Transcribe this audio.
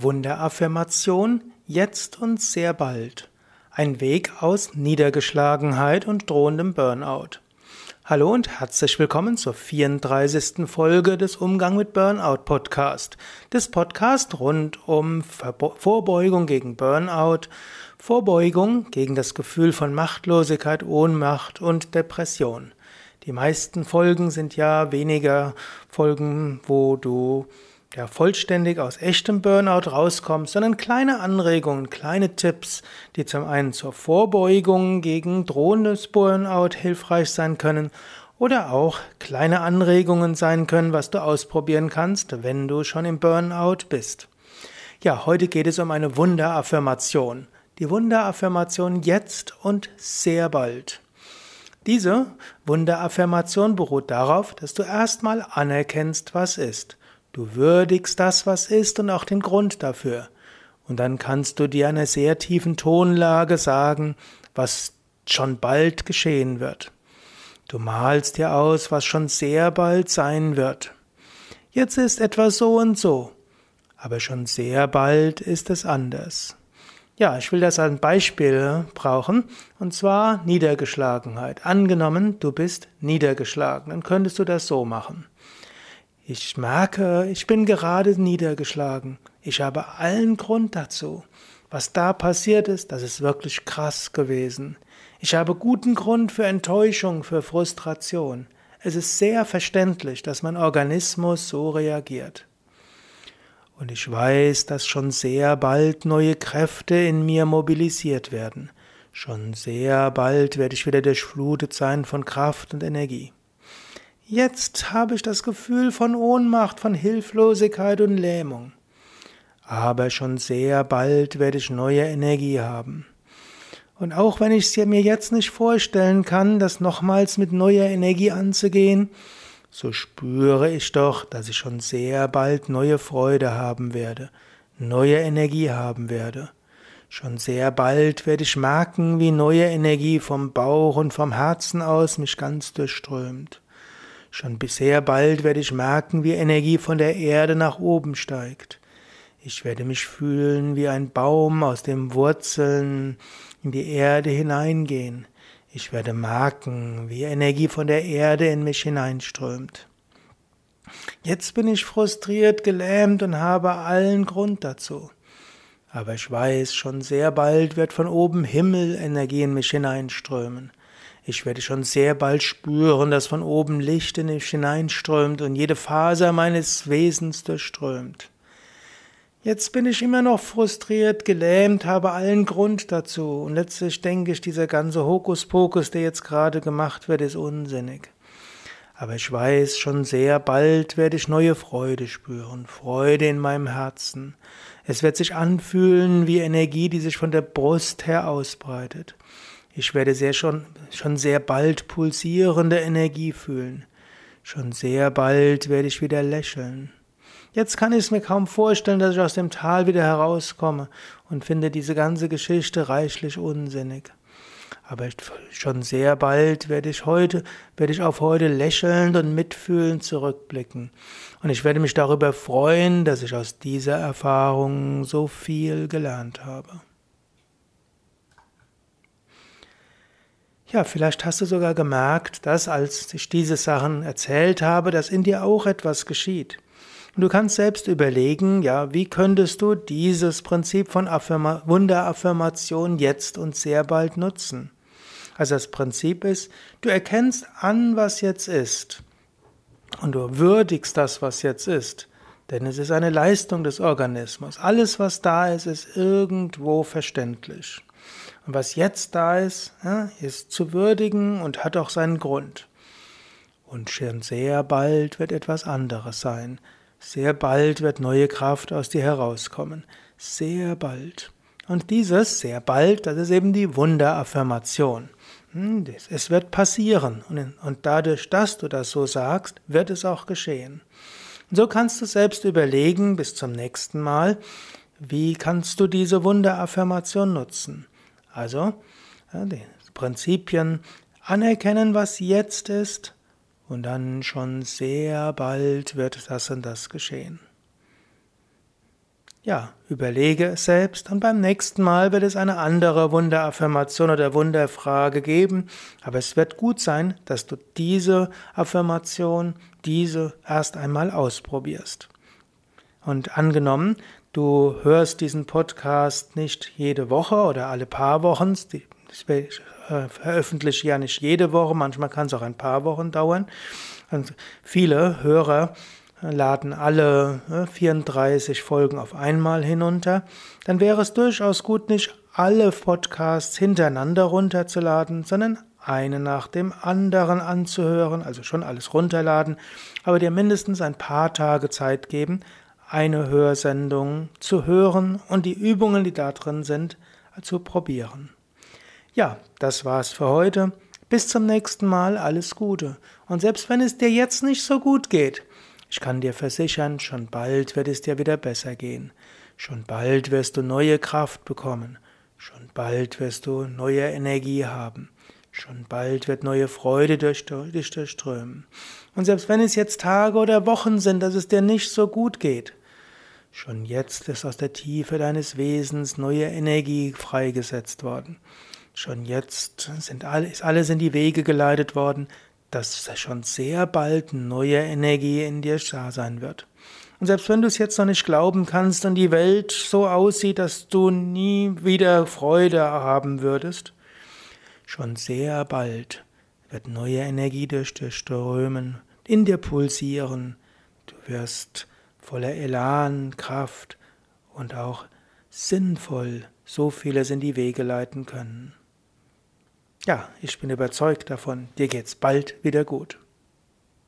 Wunderaffirmation jetzt und sehr bald. Ein Weg aus Niedergeschlagenheit und drohendem Burnout. Hallo und herzlich willkommen zur 34. Folge des Umgang mit Burnout Podcast. Des Podcast rund um Vorbeugung gegen Burnout, Vorbeugung gegen das Gefühl von Machtlosigkeit, Ohnmacht und Depression. Die meisten Folgen sind ja weniger Folgen, wo du ja vollständig aus echtem Burnout rauskommst, sondern kleine Anregungen, kleine Tipps, die zum einen zur Vorbeugung gegen drohendes Burnout hilfreich sein können oder auch kleine Anregungen sein können, was du ausprobieren kannst, wenn du schon im Burnout bist. Ja, heute geht es um eine Wunderaffirmation. Die Wunderaffirmation jetzt und sehr bald. Diese Wunderaffirmation beruht darauf, dass du erstmal anerkennst, was ist. Du würdigst das, was ist und auch den Grund dafür. Und dann kannst du dir in einer sehr tiefen Tonlage sagen, was schon bald geschehen wird. Du malst dir aus, was schon sehr bald sein wird. Jetzt ist etwas so und so, aber schon sehr bald ist es anders. Ja, ich will das als Beispiel brauchen, und zwar Niedergeschlagenheit. Angenommen, du bist niedergeschlagen, dann könntest du das so machen. Ich merke, ich bin gerade niedergeschlagen. Ich habe allen Grund dazu. Was da passiert ist, das ist wirklich krass gewesen. Ich habe guten Grund für Enttäuschung, für Frustration. Es ist sehr verständlich, dass mein Organismus so reagiert. Und ich weiß, dass schon sehr bald neue Kräfte in mir mobilisiert werden. Schon sehr bald werde ich wieder durchflutet sein von Kraft und Energie. Jetzt habe ich das Gefühl von Ohnmacht, von Hilflosigkeit und Lähmung. Aber schon sehr bald werde ich neue Energie haben. Und auch wenn ich es mir jetzt nicht vorstellen kann, das nochmals mit neuer Energie anzugehen, so spüre ich doch, dass ich schon sehr bald neue Freude haben werde, neue Energie haben werde. Schon sehr bald werde ich merken, wie neue Energie vom Bauch und vom Herzen aus mich ganz durchströmt. Schon sehr bald werde ich merken, wie Energie von der Erde nach oben steigt. Ich werde mich fühlen wie ein Baum, aus dem Wurzeln in die Erde hineingehen. Ich werde merken, wie Energie von der Erde in mich hineinströmt. Jetzt bin ich frustriert, gelähmt und habe allen Grund dazu. Aber ich weiß, schon sehr bald wird von oben Himmel Energie in mich hineinströmen. Ich werde schon sehr bald spüren, dass von oben Licht in mich hineinströmt und jede Faser meines Wesens durchströmt. Jetzt bin ich immer noch frustriert, gelähmt, habe allen Grund dazu. Und letztlich denke ich, dieser ganze Hokuspokus, der jetzt gerade gemacht wird, ist unsinnig. Aber ich weiß, schon sehr bald werde ich neue Freude spüren, Freude in meinem Herzen. Es wird sich anfühlen wie Energie, die sich von der Brust her ausbreitet. Ich werde sehr schon, schon sehr bald pulsierende Energie fühlen. Schon sehr bald werde ich wieder lächeln. Jetzt kann ich es mir kaum vorstellen, dass ich aus dem Tal wieder herauskomme und finde diese ganze Geschichte reichlich unsinnig. Aber schon sehr bald werde ich heute, werde ich auf heute lächelnd und mitfühlend zurückblicken. Und ich werde mich darüber freuen, dass ich aus dieser Erfahrung so viel gelernt habe. Ja, vielleicht hast du sogar gemerkt, dass als ich diese Sachen erzählt habe, dass in dir auch etwas geschieht. Und du kannst selbst überlegen, ja, wie könntest du dieses Prinzip von Affirma Wunderaffirmation jetzt und sehr bald nutzen? Also das Prinzip ist, du erkennst an, was jetzt ist. Und du würdigst das, was jetzt ist. Denn es ist eine Leistung des Organismus. Alles, was da ist, ist irgendwo verständlich. Und was jetzt da ist, ist zu würdigen und hat auch seinen Grund. Und schon sehr bald wird etwas anderes sein. Sehr bald wird neue Kraft aus dir herauskommen. Sehr bald. Und dieses sehr bald, das ist eben die Wunderaffirmation. Hm, es wird passieren. Und dadurch, dass du das so sagst, wird es auch geschehen. Und so kannst du selbst überlegen bis zum nächsten Mal, wie kannst du diese Wunderaffirmation nutzen. Also ja, die Prinzipien anerkennen, was jetzt ist, und dann schon sehr bald wird das und das geschehen. Ja, überlege es selbst und beim nächsten Mal wird es eine andere Wunderaffirmation oder Wunderfrage geben, aber es wird gut sein, dass du diese Affirmation, diese erst einmal ausprobierst. Und angenommen, du hörst diesen Podcast nicht jede Woche oder alle paar Wochen, ich äh, veröffentliche ja nicht jede Woche, manchmal kann es auch ein paar Wochen dauern. Und viele Hörer laden alle 34 Folgen auf einmal hinunter, dann wäre es durchaus gut, nicht alle Podcasts hintereinander runterzuladen, sondern eine nach dem anderen anzuhören, also schon alles runterladen, aber dir mindestens ein paar Tage Zeit geben, eine Hörsendung zu hören und die Übungen, die da drin sind, zu probieren. Ja, das war's für heute. Bis zum nächsten Mal, alles Gute. Und selbst wenn es dir jetzt nicht so gut geht, ich kann dir versichern, schon bald wird es dir wieder besser gehen. Schon bald wirst du neue Kraft bekommen. Schon bald wirst du neue Energie haben. Schon bald wird neue Freude durch dich durchströmen. Und selbst wenn es jetzt Tage oder Wochen sind, dass es dir nicht so gut geht, schon jetzt ist aus der Tiefe deines Wesens neue Energie freigesetzt worden. Schon jetzt sind alles, alles in die Wege geleitet worden, dass schon sehr bald neue Energie in dir da sein wird. Und selbst wenn du es jetzt noch nicht glauben kannst und die Welt so aussieht, dass du nie wieder Freude haben würdest, schon sehr bald wird neue Energie durch dich strömen, in dir pulsieren. Du wirst voller Elan, Kraft und auch sinnvoll so vieles in die Wege leiten können. Ja, ich bin überzeugt davon, dir geht's bald wieder gut.